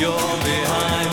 You're behind.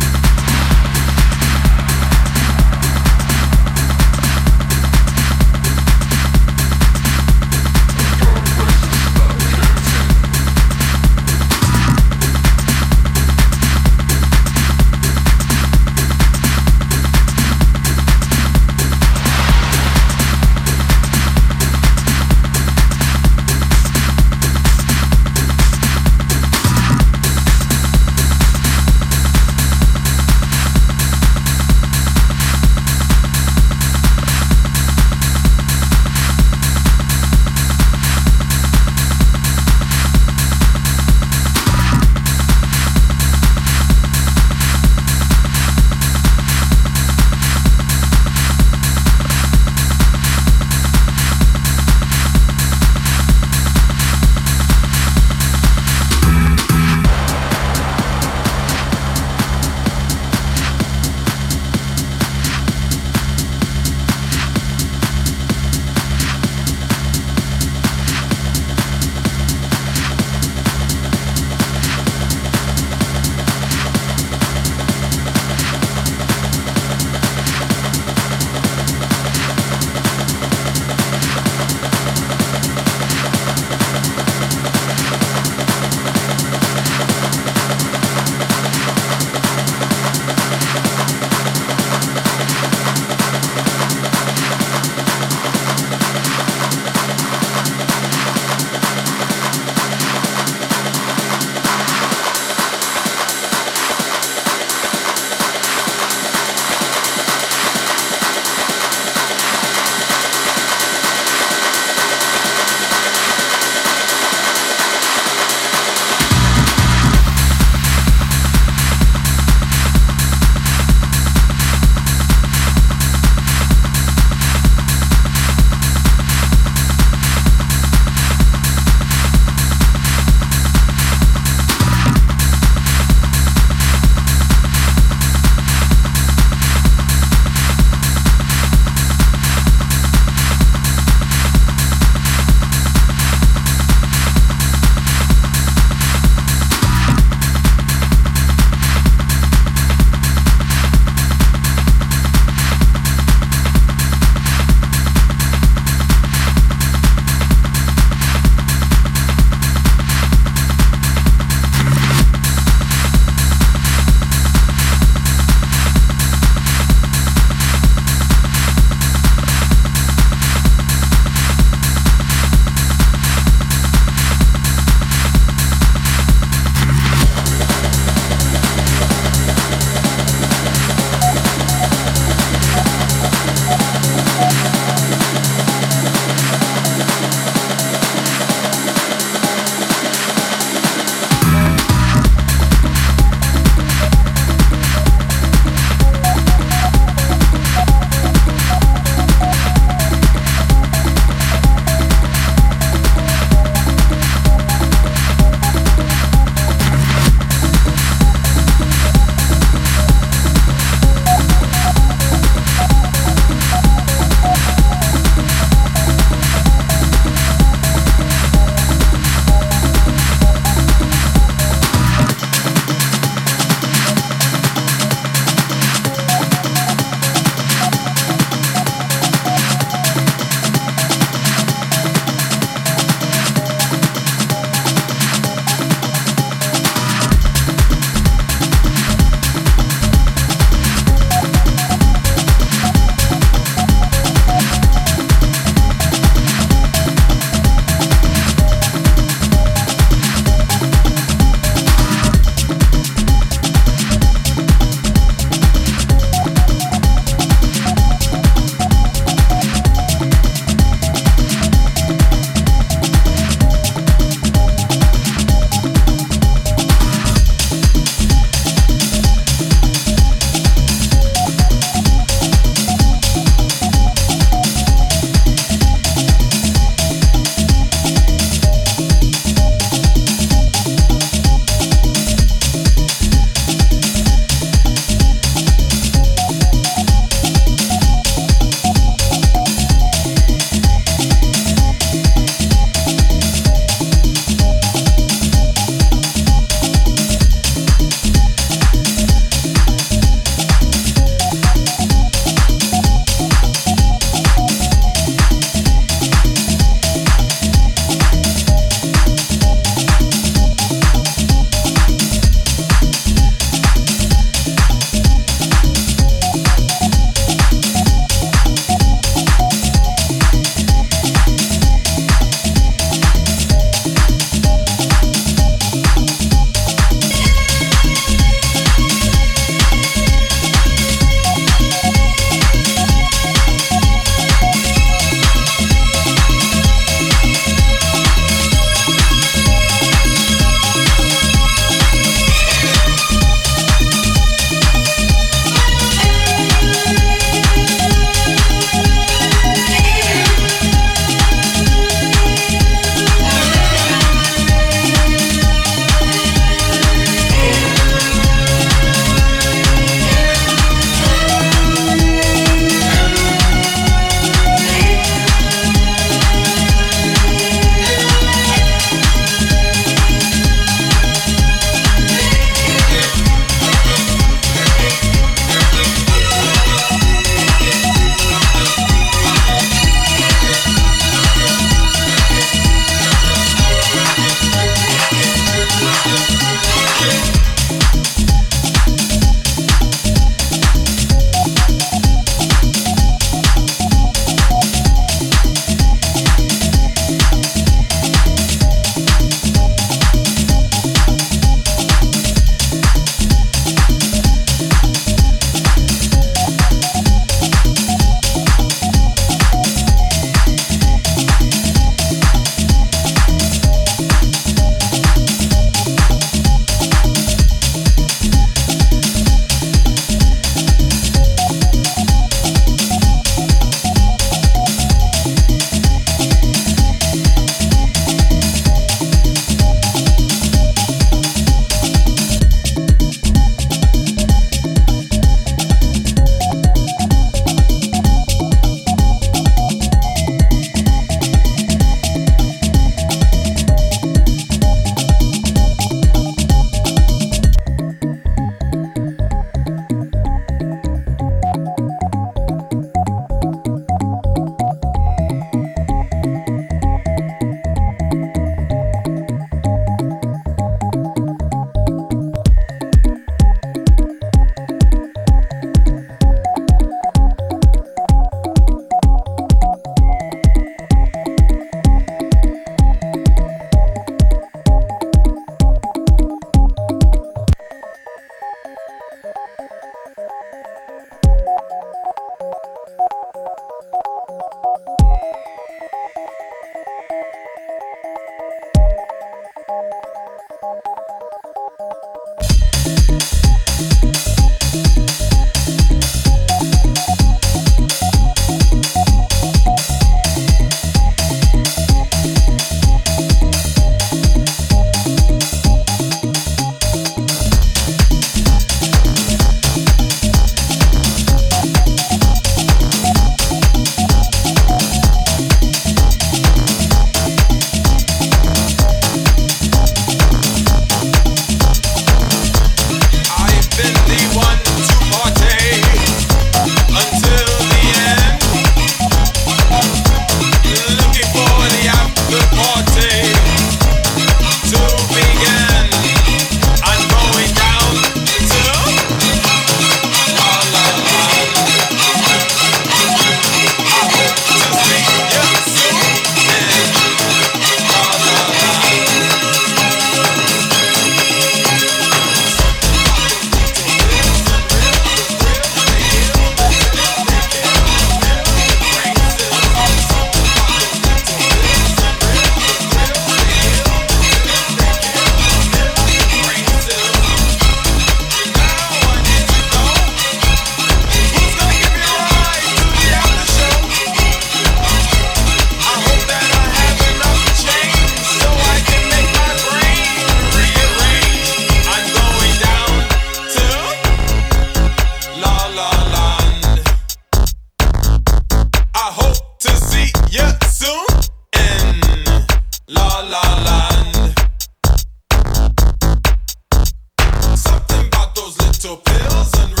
To pills and